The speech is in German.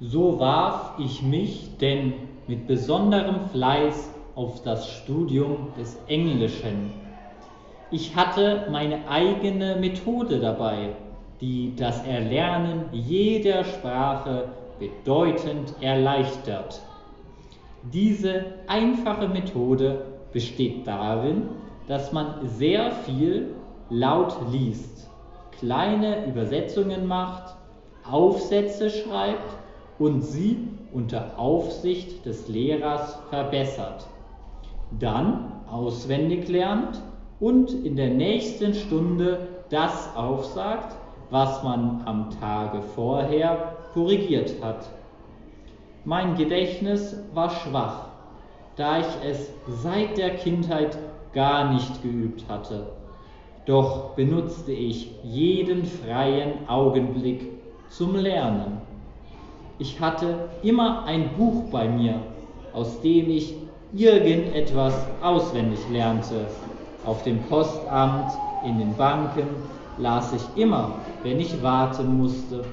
So warf ich mich denn mit besonderem Fleiß auf das Studium des Englischen. Ich hatte meine eigene Methode dabei, die das Erlernen jeder Sprache bedeutend erleichtert. Diese einfache Methode besteht darin, dass man sehr viel laut liest, kleine Übersetzungen macht, Aufsätze schreibt und sie unter Aufsicht des Lehrers verbessert. Dann auswendig lernt und in der nächsten Stunde das aufsagt, was man am Tage vorher korrigiert hat. Mein Gedächtnis war schwach, da ich es seit der Kindheit gar nicht geübt hatte. Doch benutzte ich jeden freien Augenblick zum Lernen. Ich hatte immer ein Buch bei mir, aus dem ich irgendetwas auswendig lernte. Auf dem Postamt, in den Banken las ich immer, wenn ich warten musste